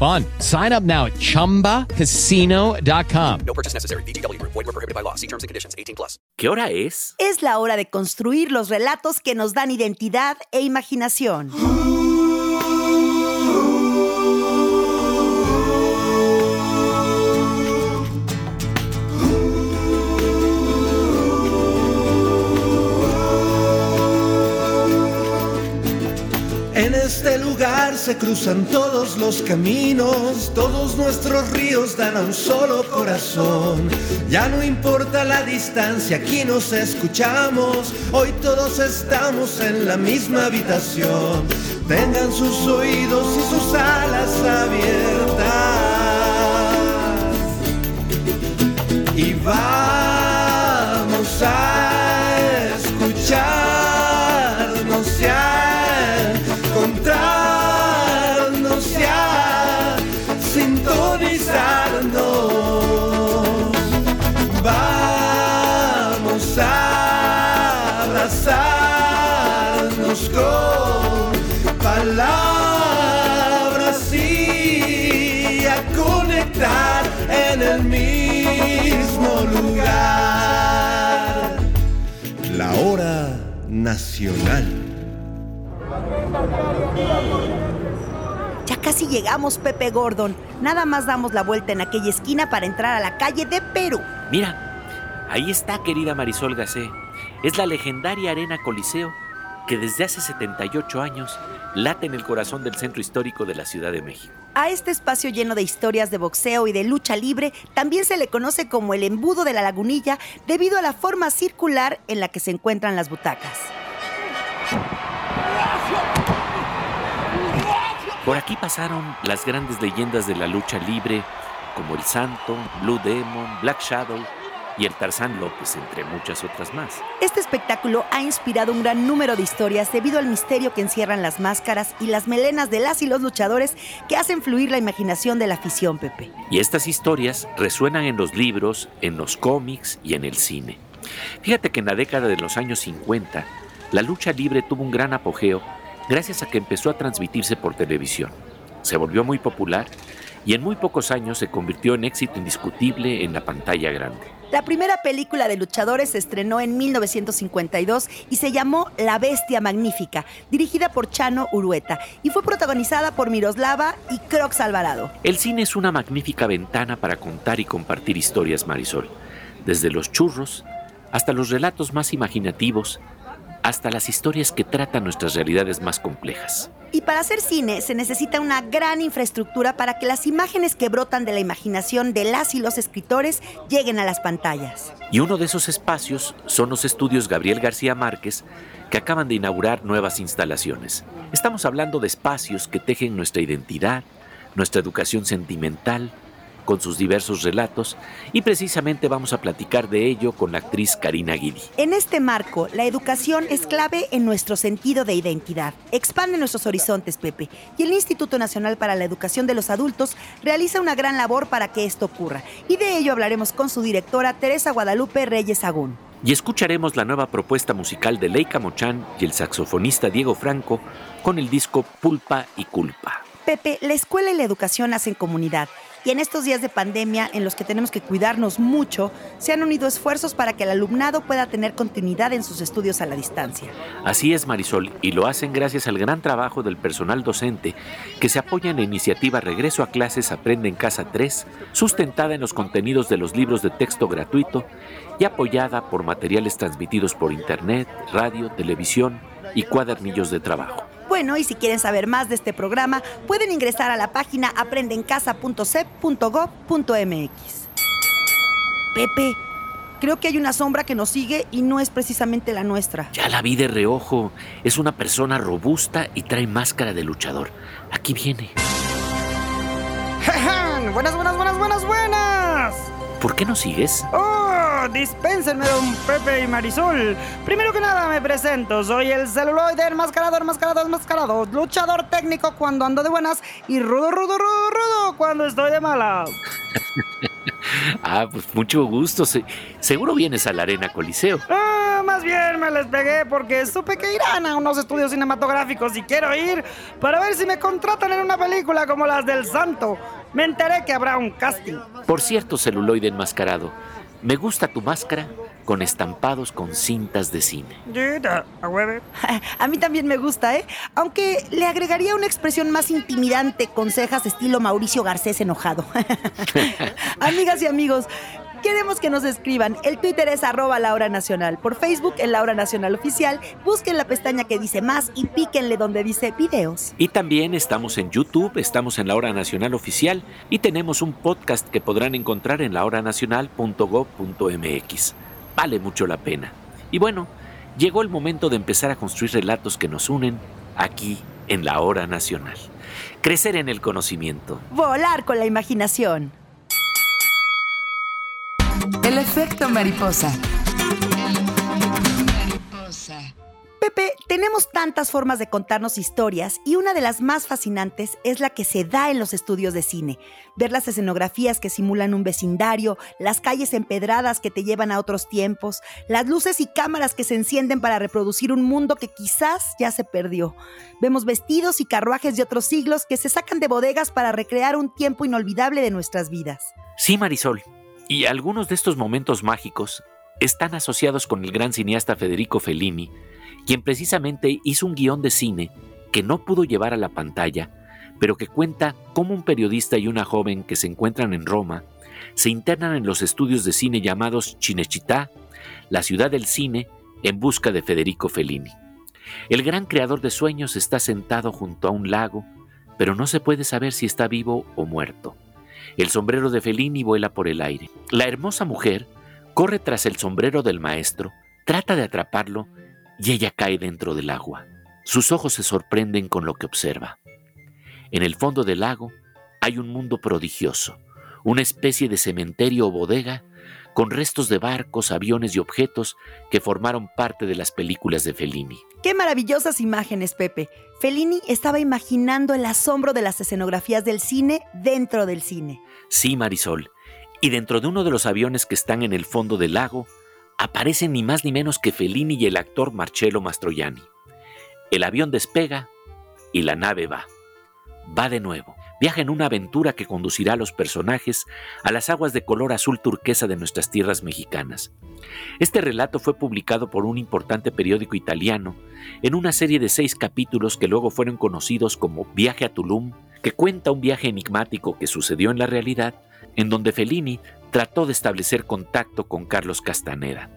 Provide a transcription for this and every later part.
fun. Sign up now at ChumbaCasino.com. No purchase necessary. BGW. Void were prohibited by law. See terms and conditions. 18 plus. ¿Qué hora es? Es la hora de construir los relatos que nos dan identidad e imaginación. Se cruzan todos los caminos, todos nuestros ríos dan a un solo corazón. Ya no importa la distancia, aquí nos escuchamos, hoy todos estamos en la misma habitación. Tengan sus oídos y sus alas abiertas. Y vamos nacional. Ya casi llegamos, Pepe Gordon. Nada más damos la vuelta en aquella esquina para entrar a la calle de Perú. Mira, ahí está, querida Marisol Gacé. Es la legendaria Arena Coliseo que desde hace 78 años late en el corazón del centro histórico de la Ciudad de México. A este espacio lleno de historias de boxeo y de lucha libre también se le conoce como el embudo de la lagunilla debido a la forma circular en la que se encuentran las butacas. Por aquí pasaron las grandes leyendas de la lucha libre, como el Santo, Blue Demon, Black Shadow y el Tarzán López, entre muchas otras más. Este espectáculo ha inspirado un gran número de historias debido al misterio que encierran las máscaras y las melenas de las y los luchadores que hacen fluir la imaginación de la afición, Pepe. Y estas historias resuenan en los libros, en los cómics y en el cine. Fíjate que en la década de los años 50, la lucha libre tuvo un gran apogeo gracias a que empezó a transmitirse por televisión. Se volvió muy popular y en muy pocos años se convirtió en éxito indiscutible en la pantalla grande. La primera película de luchadores se estrenó en 1952 y se llamó La Bestia Magnífica, dirigida por Chano Urueta y fue protagonizada por Miroslava y Crox Alvarado. El cine es una magnífica ventana para contar y compartir historias, Marisol, desde los churros hasta los relatos más imaginativos hasta las historias que tratan nuestras realidades más complejas. Y para hacer cine se necesita una gran infraestructura para que las imágenes que brotan de la imaginación de las y los escritores lleguen a las pantallas. Y uno de esos espacios son los estudios Gabriel García Márquez, que acaban de inaugurar nuevas instalaciones. Estamos hablando de espacios que tejen nuestra identidad, nuestra educación sentimental, con sus diversos relatos y precisamente vamos a platicar de ello con la actriz Karina Guidi. En este marco, la educación es clave en nuestro sentido de identidad. Expande nuestros horizontes, Pepe, y el Instituto Nacional para la Educación de los Adultos realiza una gran labor para que esto ocurra. Y de ello hablaremos con su directora Teresa Guadalupe Reyes Agún. Y escucharemos la nueva propuesta musical de Leica Mochan y el saxofonista Diego Franco con el disco Pulpa y Culpa. Pepe, la escuela y la educación hacen comunidad. Y en estos días de pandemia, en los que tenemos que cuidarnos mucho, se han unido esfuerzos para que el alumnado pueda tener continuidad en sus estudios a la distancia. Así es, Marisol, y lo hacen gracias al gran trabajo del personal docente que se apoya en la iniciativa Regreso a Clases Aprende en Casa 3, sustentada en los contenidos de los libros de texto gratuito y apoyada por materiales transmitidos por Internet, radio, televisión y cuadernillos de trabajo. Bueno, y si quieren saber más de este programa, pueden ingresar a la página aprendencasa.cep.gov.mx. Pepe, creo que hay una sombra que nos sigue y no es precisamente la nuestra. Ya la vi de reojo. Es una persona robusta y trae máscara de luchador. Aquí viene. buenas, buenas, buenas, buenas, buenas. ¿Por qué no sigues? ¡Oh! Dispénsenme, don Pepe y Marisol. Primero que nada me presento. Soy el celuloide enmascarado, enmascarado, enmascarado. Luchador técnico cuando ando de buenas y rudo, rudo, rudo, rudo cuando estoy de malas. ah, pues mucho gusto. Se- seguro vienes a la Arena Coliseo. Ah, más bien me les pegué porque supe que irán a unos estudios cinematográficos y quiero ir para ver si me contratan en una película como las del Santo. Me enteré que habrá un casting. Por cierto, celuloide enmascarado, me gusta tu máscara con estampados con cintas de cine. Yita, a hueve. A mí también me gusta, ¿eh? Aunque le agregaría una expresión más intimidante con cejas estilo Mauricio Garcés enojado. Amigas y amigos, queremos que nos escriban. El Twitter es arroba la hora nacional. Por Facebook, en la hora nacional oficial, busquen la pestaña que dice más y píquenle donde dice videos. Y también estamos en YouTube, estamos en la Hora Nacional Oficial y tenemos un podcast que podrán encontrar en lahoranacional.gov.mx. Vale mucho la pena. Y bueno, llegó el momento de empezar a construir relatos que nos unen aquí en la Hora Nacional. Crecer en el conocimiento. Volar con la imaginación. El efecto mariposa. Pepe, tenemos tantas formas de contarnos historias y una de las más fascinantes es la que se da en los estudios de cine. Ver las escenografías que simulan un vecindario, las calles empedradas que te llevan a otros tiempos, las luces y cámaras que se encienden para reproducir un mundo que quizás ya se perdió. Vemos vestidos y carruajes de otros siglos que se sacan de bodegas para recrear un tiempo inolvidable de nuestras vidas. Sí, Marisol. Y algunos de estos momentos mágicos están asociados con el gran cineasta Federico Fellini, quien precisamente hizo un guion de cine que no pudo llevar a la pantalla, pero que cuenta cómo un periodista y una joven que se encuentran en Roma se internan en los estudios de cine llamados Cinecittà, la ciudad del cine, en busca de Federico Fellini. El gran creador de sueños está sentado junto a un lago, pero no se puede saber si está vivo o muerto. El sombrero de Fellini vuela por el aire. La hermosa mujer corre tras el sombrero del maestro, trata de atraparlo y ella cae dentro del agua. Sus ojos se sorprenden con lo que observa. En el fondo del lago hay un mundo prodigioso, una especie de cementerio o bodega con restos de barcos, aviones y objetos que formaron parte de las películas de Fellini. ¡Qué maravillosas imágenes, Pepe! Fellini estaba imaginando el asombro de las escenografías del cine dentro del cine. Sí, Marisol. Y dentro de uno de los aviones que están en el fondo del lago, aparecen ni más ni menos que Fellini y el actor Marcello Mastroianni. El avión despega y la nave va. Va de nuevo. Viaja en una aventura que conducirá a los personajes a las aguas de color azul turquesa de nuestras tierras mexicanas. Este relato fue publicado por un importante periódico italiano en una serie de seis capítulos que luego fueron conocidos como Viaje a Tulum, que cuenta un viaje enigmático que sucedió en la realidad, en donde Fellini trató de establecer contacto con Carlos Castaneda.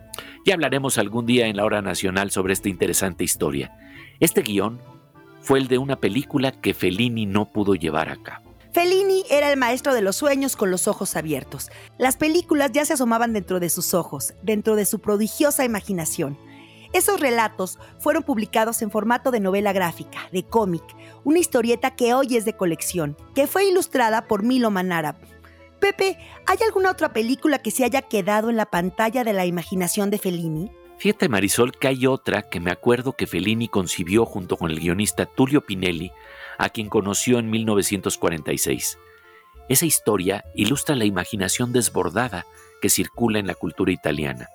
Ya hablaremos algún día en la hora nacional sobre esta interesante historia. Este guion fue el de una película que Fellini no pudo llevar a cabo. Fellini era el maestro de los sueños con los ojos abiertos. Las películas ya se asomaban dentro de sus ojos, dentro de su prodigiosa imaginación. Esos relatos fueron publicados en formato de novela gráfica, de cómic, una historieta que hoy es de colección, que fue ilustrada por Milo Manara. Pepe, ¿hay alguna otra película que se haya quedado en la pantalla de la imaginación de Fellini? Fíjate, Marisol, que hay otra que me acuerdo que Fellini concibió junto con el guionista Tullio Pinelli, a quien conoció en 1946. Esa historia ilustra la imaginación desbordada que circula en la cultura italiana.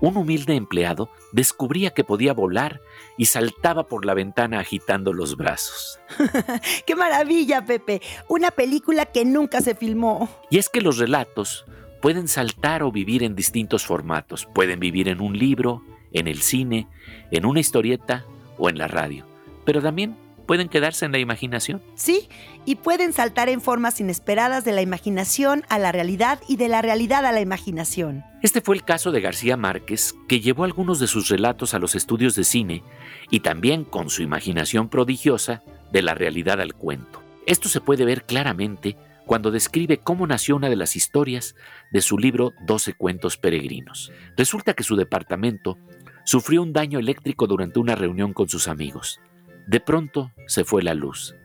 un humilde empleado descubría que podía volar y saltaba por la ventana agitando los brazos. ¡Qué maravilla, Pepe! Una película que nunca se filmó. Y es que los relatos pueden saltar o vivir en distintos formatos. Pueden vivir en un libro, en el cine, en una historieta o en la radio. Pero también pueden quedarse en la imaginación. Sí, y pueden saltar en formas inesperadas de la imaginación a la realidad y de la realidad a la imaginación. Este fue el caso de García Márquez, que llevó algunos de sus relatos a los estudios de cine y también con su imaginación prodigiosa de la realidad al cuento. Esto se puede ver claramente cuando describe cómo nació una de las historias de su libro Doce cuentos peregrinos. Resulta que su departamento sufrió un daño eléctrico durante una reunión con sus amigos. De pronto se fue la luz.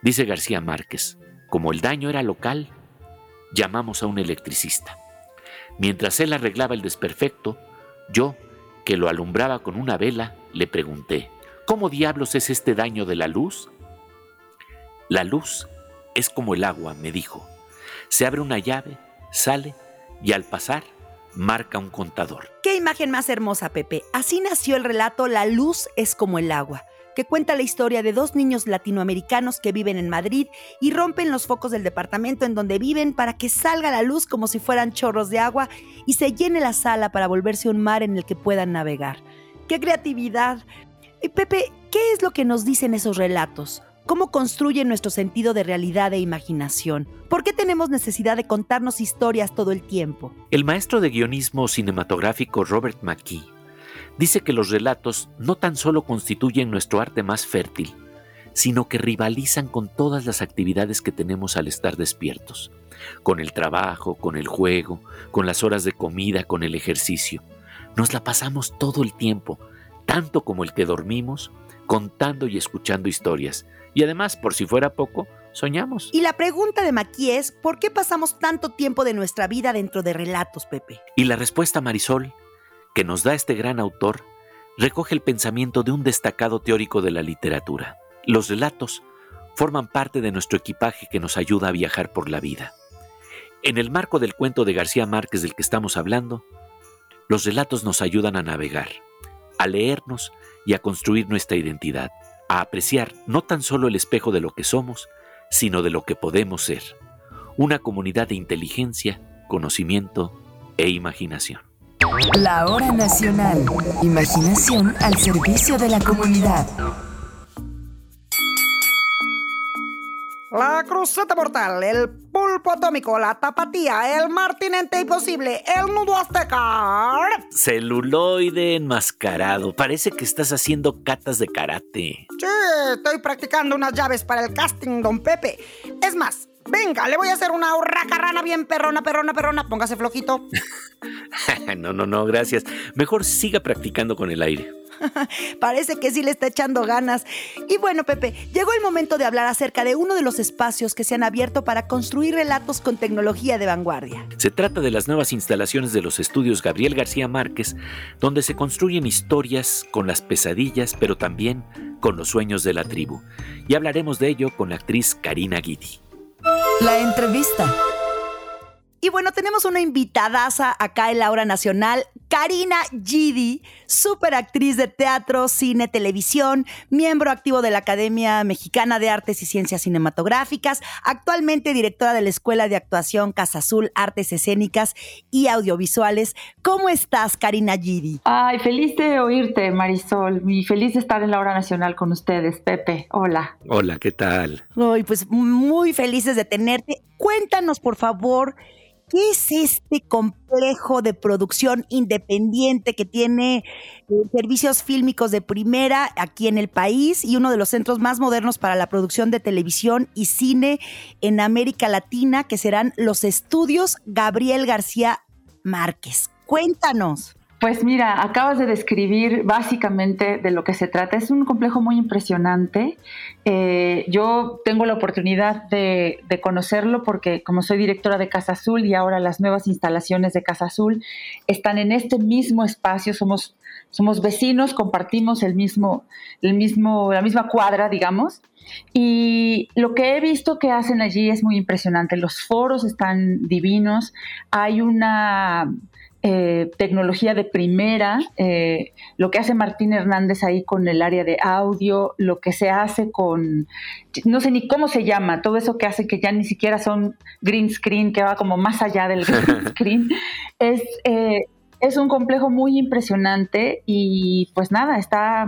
Dice García Márquez, como el daño era local, llamamos a un electricista. Mientras él arreglaba el desperfecto, yo, que lo alumbraba con una vela, le pregunté, ¿cómo diablos es este daño de la luz? La luz es como el agua, me dijo. Se abre una llave, sale y al pasar marca un contador. Imagen más hermosa, Pepe. Así nació el relato La luz es como el agua que cuenta la historia de dos niños latinoamericanos que viven en Madrid y rompen los focos del departamento en donde viven para que salga la luz como si fueran chorros de agua y se llene la sala para volverse un mar en el que puedan navegar. ¡Qué creatividad! Pepe, ¿qué es lo que nos dicen esos relatos? ¿Cómo construyen nuestro sentido de realidad e imaginación? ¿Por qué tenemos necesidad de contarnos historias todo el tiempo? El maestro de guionismo cinematográfico Robert McKee dice que los relatos no tan solo constituyen nuestro arte más fértil, sino que rivalizan con todas las actividades que tenemos al estar despiertos, con el trabajo, con el juego, con las horas de comida, con el ejercicio. Nos la pasamos todo el tiempo, tanto como el que dormimos, contando y escuchando historias. Y además, por si fuera poco, soñamos. Y la pregunta de Maqui es, ¿por qué pasamos tanto tiempo de nuestra vida dentro de relatos, Pepe? Y la respuesta, Marisol, que nos da este gran autor recoge el pensamiento de un destacado teórico de la literatura. Los relatos forman parte de nuestro equipaje que nos ayuda a viajar por la vida. En el marco del cuento de García Márquez del que estamos hablando, los relatos nos ayudan a navegar, a leernos y a construir nuestra identidad, a apreciar no tan solo el espejo de lo que somos, sino de lo que podemos ser, una comunidad de inteligencia, conocimiento e imaginación. La hora nacional. Imaginación al servicio de la comunidad. La cruceta mortal, el pulpo atómico, la tapatía, el martinente imposible, el nudo azteca. Celuloide enmascarado. Parece que estás haciendo catas de karate. Sí, estoy practicando unas llaves para el casting, don Pepe. Es más, Venga, le voy a hacer una rana bien perrona, perrona, perrona. Póngase flojito. no, no, no, gracias. Mejor siga practicando con el aire. Parece que sí le está echando ganas. Y bueno, Pepe, llegó el momento de hablar acerca de uno de los espacios que se han abierto para construir relatos con tecnología de vanguardia. Se trata de las nuevas instalaciones de los estudios Gabriel García Márquez, donde se construyen historias con las pesadillas, pero también con los sueños de la tribu. Y hablaremos de ello con la actriz Karina Guidi. La entrevista. Y bueno, tenemos una invitadaza acá en la hora nacional, Karina Gidi, super actriz de teatro, cine, televisión, miembro activo de la Academia Mexicana de Artes y Ciencias Cinematográficas, actualmente directora de la Escuela de Actuación Casa Azul Artes Escénicas y Audiovisuales. ¿Cómo estás, Karina Gidi? Ay, feliz de oírte, Marisol, y feliz de estar en la hora nacional con ustedes, Pepe. Hola. Hola, ¿qué tal? Ay, pues muy felices de tenerte. Cuéntanos, por favor, ¿Qué es este complejo de producción independiente que tiene eh, servicios fílmicos de primera aquí en el país y uno de los centros más modernos para la producción de televisión y cine en América Latina, que serán los estudios Gabriel García Márquez? Cuéntanos. Pues mira, acabas de describir básicamente de lo que se trata. Es un complejo muy impresionante. Eh, yo tengo la oportunidad de, conocerlo porque como soy directora de Casa Azul y ahora las nuevas instalaciones de Casa Azul están en este mismo espacio, somos, somos vecinos, compartimos el mismo, el mismo, la misma cuadra, digamos. Y lo que he visto que hacen allí es muy impresionante. Los foros están divinos. Hay una eh, tecnología de primera, eh, lo que hace Martín Hernández ahí con el área de audio, lo que se hace con, no sé ni cómo se llama, todo eso que hace que ya ni siquiera son green screen, que va como más allá del green screen, es, eh, es un complejo muy impresionante y pues nada, está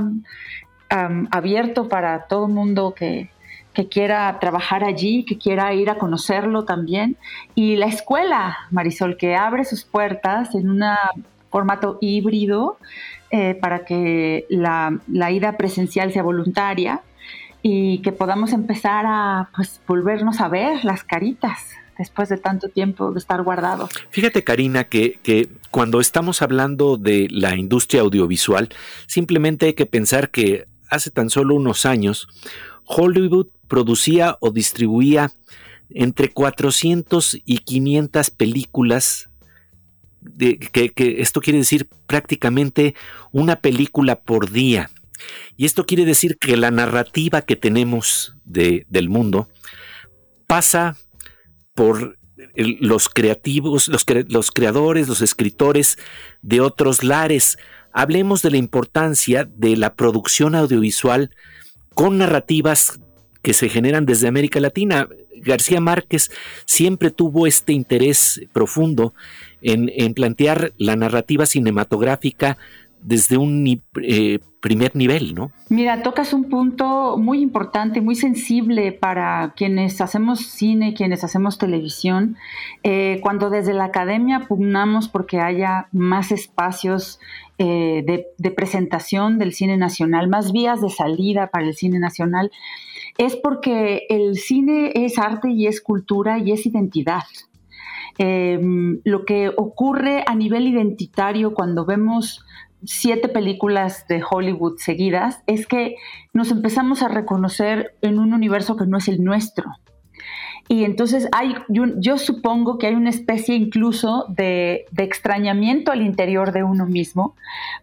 abierto para todo el mundo que, que quiera trabajar allí, que quiera ir a conocerlo también. Y la escuela, Marisol, que abre sus puertas en un formato híbrido eh, para que la, ida presencial sea voluntaria y que podamos empezar a pues, volvernos a ver las caritas después de tanto tiempo de estar guardados. Fíjate, Karina, que, que, cuando estamos hablando de la industria audiovisual, simplemente hay que pensar que hace tan solo unos años, Hollywood producía o distribuía entre 400 y 500 películas, que, esto quiere decir prácticamente una película por día. Y esto quiere decir que la narrativa que tenemos del mundo pasa por los creativos, los, los creadores, los escritores de otros lares. Hablemos de la importancia de la producción audiovisual con narrativas que se generan desde América Latina. García Márquez siempre tuvo este interés profundo en, plantear la narrativa cinematográfica desde un eh, primer nivel, ¿no? Mira, tocas un punto muy importante, muy sensible para quienes hacemos cine, quienes hacemos televisión. Eh, cuando desde la academia pugnamos porque haya más espacios eh, de presentación del cine nacional, más vías de salida para el cine nacional, es porque el cine es arte y es cultura y es identidad. Em, lo que ocurre a nivel identitario cuando vemos siete películas de Hollywood seguidas es que nos empezamos a reconocer en un universo que no es el nuestro. Y entonces hay, yo, supongo que hay una especie incluso de, extrañamiento al interior de uno mismo,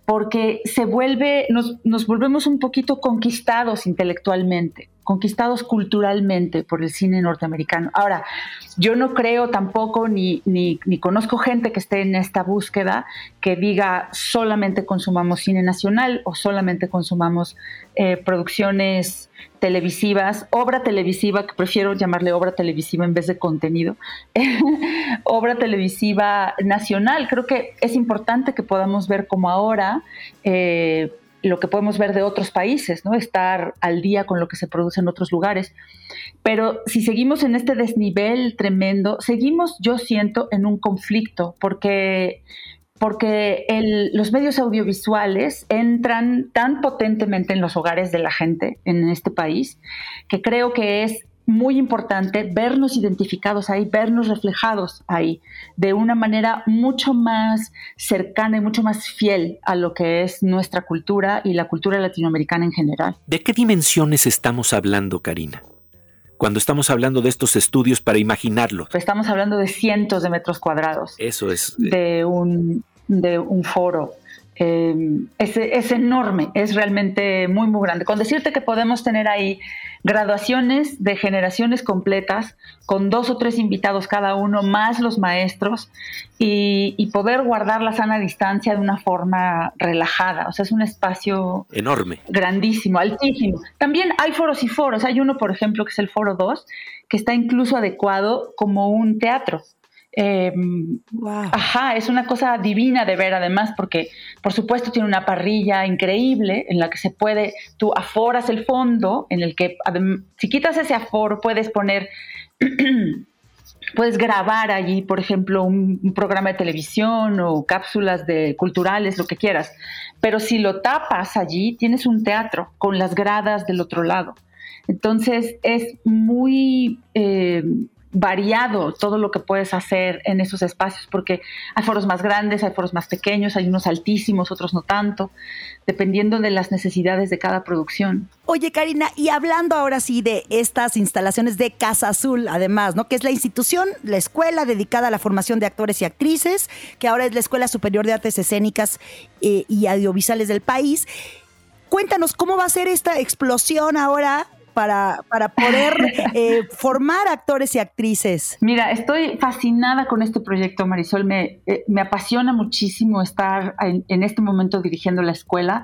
porque se vuelve, nos volvemos un poquito conquistados intelectualmente conquistados culturalmente por el cine norteamericano. Ahora, yo no creo tampoco ni, ni, conozco gente que esté en esta búsqueda que diga solamente consumamos cine nacional o solamente consumamos eh, producciones televisivas, obra televisiva, que prefiero llamarle obra televisiva en vez de contenido, obra televisiva nacional. Creo que es importante que podamos ver como ahora eh, lo que podemos ver de otros países, ¿no? Estar al día con lo que se produce en otros lugares. Pero si seguimos en este desnivel tremendo, seguimos, yo siento, en un conflicto, porque, porque los medios audiovisuales entran tan potentemente en los hogares de la gente en este país, que creo que es muy importante vernos identificados ahí, vernos reflejados ahí, de una manera mucho más cercana y mucho más fiel a lo que es nuestra cultura y la cultura latinoamericana en general. ¿De qué dimensiones estamos hablando, Karina? Cuando estamos hablando de estos estudios para imaginarlo. Estamos hablando de cientos de metros cuadrados. Eso es. Eh, de un, de un foro. Eh, es, es, enorme, es realmente muy, muy grande. Con decirte que podemos tener ahí graduaciones de generaciones completas, con dos o tres invitados cada uno, más los maestros, y, poder guardar la sana distancia de una forma relajada. O sea, es un espacio enorme, grandísimo, altísimo. También hay foros y foros. Hay uno, por ejemplo, que es el foro 2, que está incluso adecuado como un teatro. Em, ajá, es una cosa divina de ver además porque por supuesto tiene una parrilla increíble en la que se puede, tú aforas el fondo en el que si quitas ese aforo puedes poner, puedes grabar allí por ejemplo un, programa de televisión o cápsulas de culturales, lo que quieras, pero si lo tapas allí tienes un teatro con las gradas del otro lado. Entonces es muy... Eh, variado todo lo que puedes hacer en esos espacios, porque hay foros más grandes, hay foros más pequeños, hay unos altísimos, otros no tanto, dependiendo de las necesidades de cada producción. Oye, Karina, y hablando ahora sí de estas instalaciones de Casa Azul, además, ¿no? Que es la institución, la escuela dedicada a la formación de actores y actrices, que ahora es la Escuela Superior de Artes Escénicas eh, y Audiovisuales del país. Cuéntanos cómo va a ser esta explosión ahora para, para poder eh, formar actores y actrices? Mira, estoy fascinada con este proyecto, Marisol. Me, eh, me apasiona muchísimo estar en, en, este momento dirigiendo la escuela,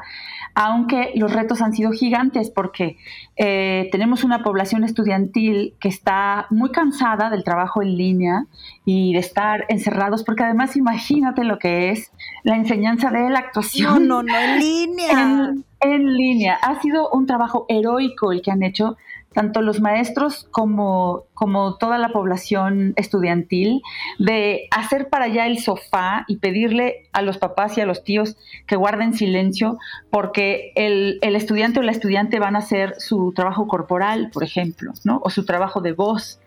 aunque los retos han sido gigantes porque eh, tenemos una población estudiantil que está muy cansada del trabajo en línea y de estar encerrados, porque además imagínate lo que es la enseñanza de la actuación. No, no, no, en línea. En, en línea. Ha sido un trabajo heroico el que han hecho tanto los maestros como, como toda la población estudiantil, de hacer para allá el sofá y pedirle a los papás y a los tíos que guarden silencio porque el, el estudiante o la estudiante van a hacer su trabajo corporal, por ejemplo, ¿no? o su trabajo de voz.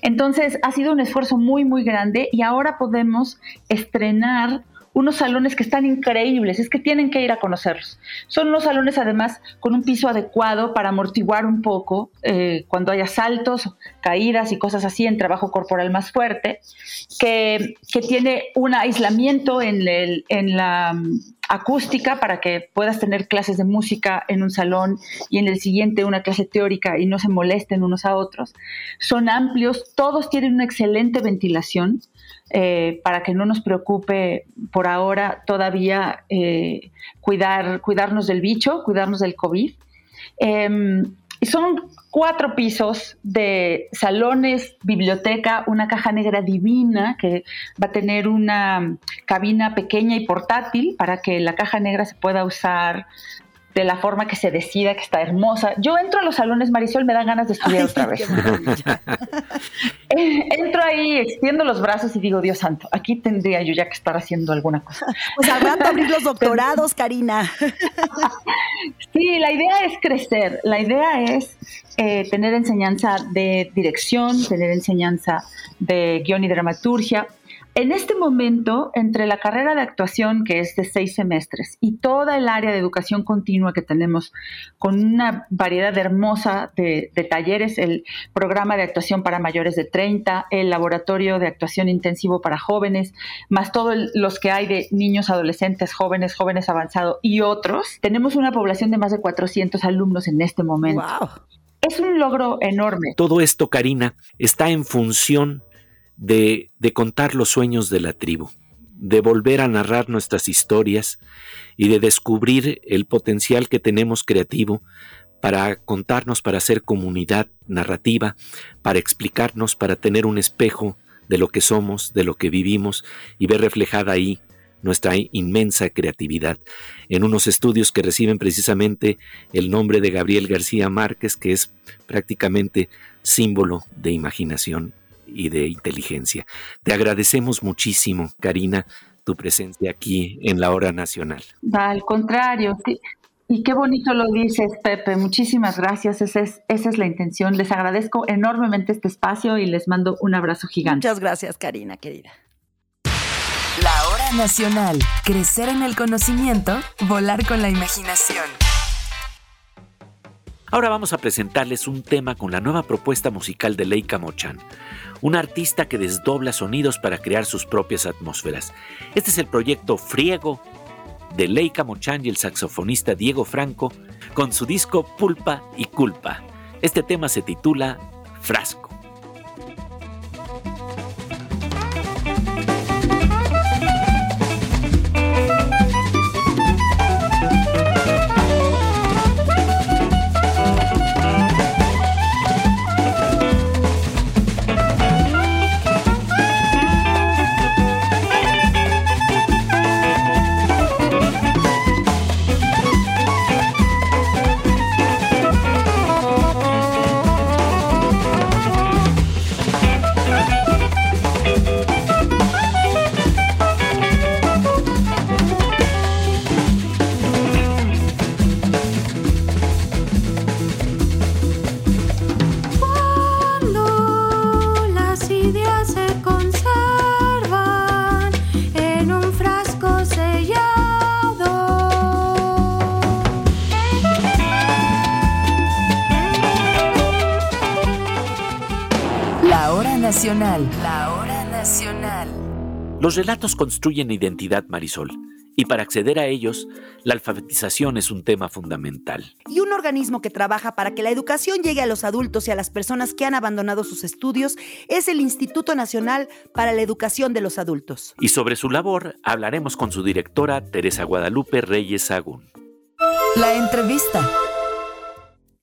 Entonces ha sido un esfuerzo muy, muy grande y ahora podemos estrenar unos salones que están increíbles, es que tienen que ir a conocerlos. Son unos salones además con un piso adecuado para amortiguar un poco eh, cuando haya saltos, caídas y cosas así en trabajo corporal más fuerte, que, que tiene un aislamiento en, el, en la mm, acústica para que puedas tener clases de música en un salón y en el siguiente una clase teórica y no se molesten unos a otros. Son amplios, todos tienen una excelente ventilación eh, para que no nos preocupe por ahora todavía eh, cuidar, cuidarnos del bicho, cuidarnos del COVID. Eh, son cuatro pisos de salones, biblioteca, una caja negra divina que va a tener una cabina pequeña y portátil para que la caja negra se pueda usar de la forma que se decida, que está hermosa. Yo entro a los salones, Marisol, me da ganas de estudiar otra vez. Entro ahí, extiendo los brazos y digo, Dios santo, aquí tendría yo ya que estar haciendo alguna cosa. Pues habrá que abrir los doctorados, Karina. sí, la idea es crecer, la idea es eh, tener enseñanza de dirección, tener enseñanza de guion y dramaturgia, en este momento, entre la carrera de actuación, que es de seis semestres, y toda el área de educación continua que tenemos, con una variedad hermosa de, de, talleres, el programa de actuación para mayores de 30, el laboratorio de actuación intensivo para jóvenes, más todos los que hay de niños, adolescentes, jóvenes, jóvenes avanzados y otros, tenemos una población de más de 400 alumnos en este momento. Wow. Es un logro enorme. Todo esto, Karina, está en función de, contar los sueños de la tribu, de volver a narrar nuestras historias y de descubrir el potencial que tenemos creativo para contarnos, para hacer comunidad narrativa, para explicarnos, para tener un espejo de lo que somos, de lo que vivimos y ver reflejada ahí nuestra inmensa creatividad. En unos estudios que reciben precisamente el nombre de Gabriel García Márquez, que es prácticamente símbolo de imaginación y de inteligencia. Te agradecemos muchísimo, Karina, tu presencia aquí en la hora nacional. Al contrario, y qué bonito lo dices, Pepe. Muchísimas gracias. Esa es, esa es la intención. Les agradezco enormemente este espacio y les mando un abrazo gigante. Muchas gracias, Karina, querida. La hora nacional. Crecer en el conocimiento, volar con la imaginación. Ahora vamos a presentarles un tema con la nueva propuesta musical de Leica Mochan, una artista que desdobla sonidos para crear sus propias atmósferas. Este es el proyecto Friego de Leica Mochan y el saxofonista Diego Franco con su disco Pulpa y Culpa. Este tema se titula Frasco. Los relatos construyen identidad, Marisol, y para acceder a ellos, la alfabetización es un tema fundamental. Y un organismo que trabaja para que la educación llegue a los adultos y a las personas que han abandonado sus estudios es el Instituto Nacional para la Educación de los Adultos. Y sobre su labor hablaremos con su directora, Teresa Guadalupe Reyes Sagún. La entrevista.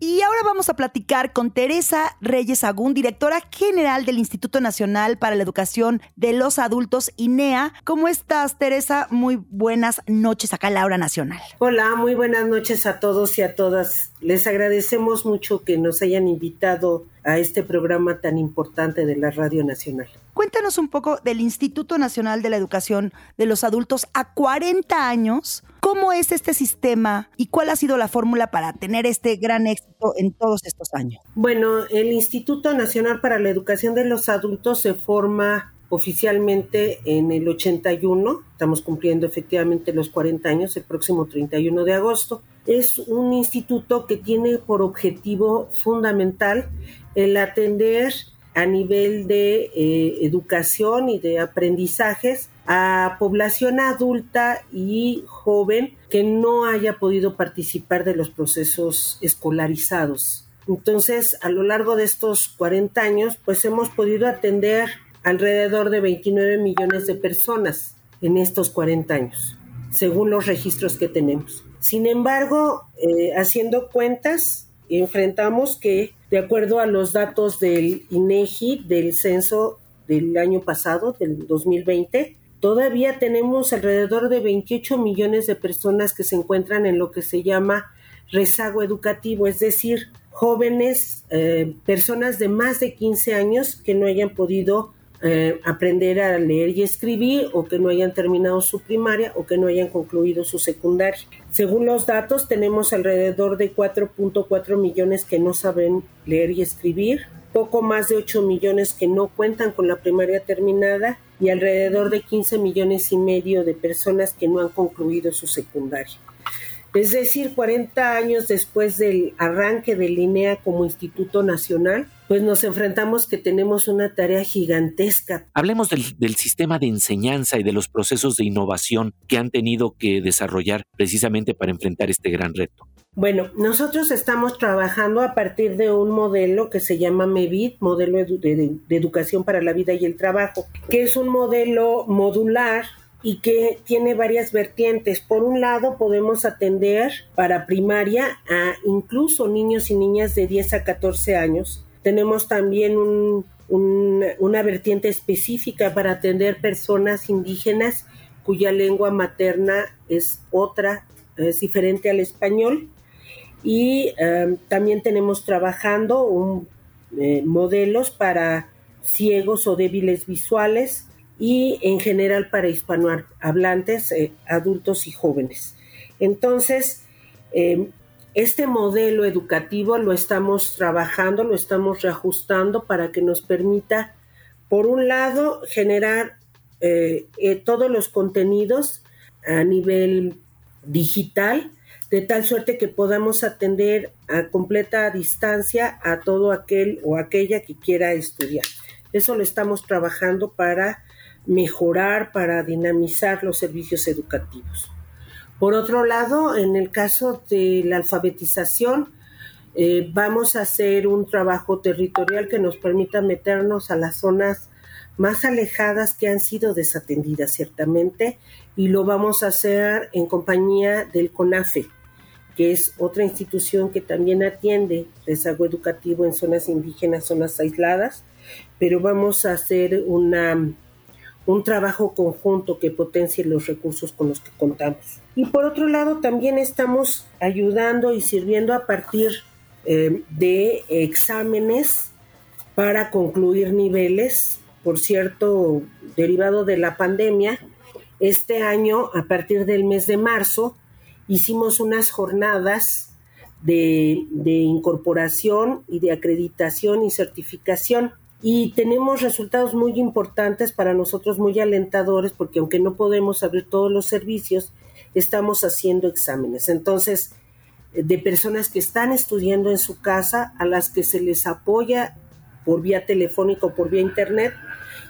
Y ahora vamos a platicar con Teresa Reyes Agún, directora general del Instituto Nacional para la Educación de los Adultos, INEA. ¿Cómo estás, Teresa? Muy buenas noches acá en la hora nacional. Hola, muy buenas noches a todos y a todas. Les agradecemos mucho que nos hayan invitado a este programa tan importante de la Radio Nacional. Cuéntanos un poco del Instituto Nacional de la Educación de los Adultos a 40 años. ¿Cómo es este sistema y cuál ha sido la fórmula para tener este gran éxito en todos estos años? Bueno, el Instituto Nacional para la Educación de los Adultos se forma oficialmente en el 81, estamos cumpliendo efectivamente los 40 años el próximo 31 de agosto. Es un instituto que tiene por objetivo fundamental el atender a nivel de eh, educación y de aprendizajes a población adulta y joven que no haya podido participar de los procesos escolarizados. Entonces, a lo largo de estos 40 años, pues hemos podido atender alrededor de 29 millones de personas en estos 40 años, según los registros que tenemos. Sin embargo, eh, haciendo cuentas, enfrentamos que, de acuerdo a los datos del INEGI, del censo del año pasado, del 2020, todavía tenemos alrededor de 28 millones de personas que se encuentran en lo que se llama rezago educativo, es decir, jóvenes, eh, personas de más de 15 años que no hayan podido eh, aprender a leer y escribir o que no hayan terminado su primaria o que no hayan concluido su secundaria. Según los datos, tenemos alrededor de 4.4 millones que no saben leer y escribir, poco más de 8 millones que no cuentan con la primaria terminada y alrededor de 15 millones y medio de personas que no han concluido su secundaria. Es decir, 40 años después del arranque de Linea como Instituto Nacional, pues nos enfrentamos que tenemos una tarea gigantesca. Hablemos del, del, sistema de enseñanza y de los procesos de innovación que han tenido que desarrollar precisamente para enfrentar este gran reto. Bueno, nosotros estamos trabajando a partir de un modelo que se llama MEVIT, modelo de, de, de educación para la vida y el trabajo, que es un modelo modular y que tiene varias vertientes. Por un lado, podemos atender para primaria a incluso niños y niñas de 10 a 14 años. Tenemos también un, un, una vertiente específica para atender personas indígenas cuya lengua materna es otra, es diferente al español. Y um, también tenemos trabajando eh, modelos para ciegos o débiles visuales, y en general para hispanohablantes, eh, adultos y jóvenes. Entonces, eh, este modelo educativo lo estamos trabajando, lo estamos reajustando para que nos permita, por un lado, generar eh, eh, todos los contenidos a nivel digital, de tal suerte que podamos atender a completa distancia a todo aquel o aquella que quiera estudiar. Eso lo estamos trabajando para mejorar, para dinamizar los servicios educativos. Por otro lado, en el caso de la alfabetización, eh, vamos a hacer un trabajo territorial que nos permita meternos a las zonas más alejadas que han sido desatendidas ciertamente y lo vamos a hacer en compañía del CONAFE, que es otra institución que también atiende rezago educativo en zonas indígenas, zonas aisladas, pero vamos a hacer una un trabajo conjunto que potencie los recursos con los que contamos. Y por otro lado, también estamos ayudando y sirviendo a partir eh, de exámenes para concluir niveles. Por cierto, derivado de la pandemia, este año, a partir del mes de marzo, hicimos unas jornadas de, de incorporación y de acreditación y certificación y tenemos resultados muy importantes para nosotros, muy alentadores, porque aunque no podemos abrir todos los servicios, estamos haciendo exámenes. Entonces, de personas que están estudiando en su casa, a las que se les apoya por vía telefónica o por vía internet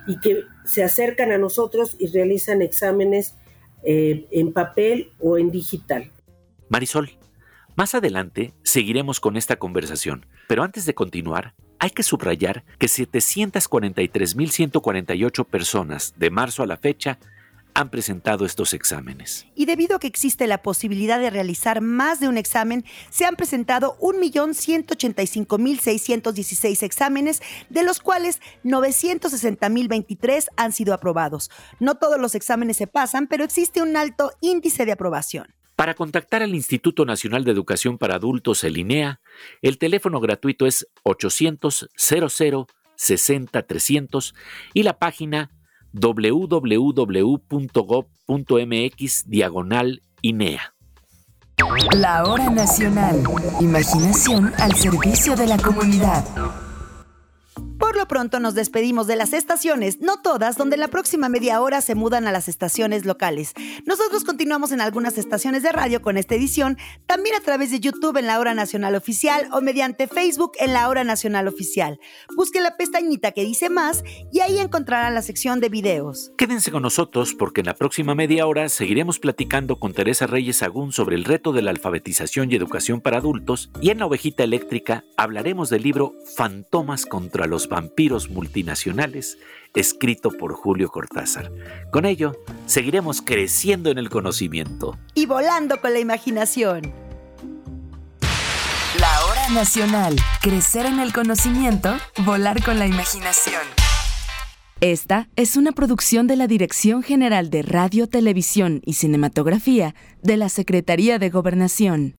y que se acercan a nosotros y realizan exámenes eh, en papel o en digital. Marisol, más adelante seguiremos con esta conversación, pero antes de continuar, hay que subrayar que 743.148 personas de marzo a la fecha han presentado estos exámenes. Y debido a que existe la posibilidad de realizar más de un examen, se han presentado 1.185.616 exámenes, de los cuales 960.023 han sido aprobados. No todos los exámenes se pasan, pero existe un alto índice de aprobación. Para contactar al Instituto Nacional de Educación para Adultos, el INEA, el teléfono gratuito es 800 00 60 300 y la página www.gov.mx diagonal INEA. La hora nacional. Imaginación al servicio de la comunidad. Por lo pronto nos despedimos de las estaciones, no todas, donde en la próxima media hora se mudan a las estaciones locales. Nosotros continuamos en algunas estaciones de radio con esta edición, también a través de YouTube en la Hora Nacional Oficial o mediante Facebook en la Hora Nacional Oficial. Busque la pestañita que dice más y ahí encontrarán la sección de videos. Quédense con nosotros porque en la próxima media hora seguiremos platicando con Teresa Reyes Agún sobre el reto de la alfabetización y educación para adultos y en la ovejita eléctrica hablaremos del libro Fantomas contra los vampiros multinacionales, escrito por Julio Cortázar. Con ello, seguiremos creciendo en el conocimiento. Y volando con la imaginación. La hora nacional. Crecer en el conocimiento, volar con la imaginación. Esta es una producción de la Dirección General de Radio, Televisión y Cinematografía de la Secretaría de Gobernación.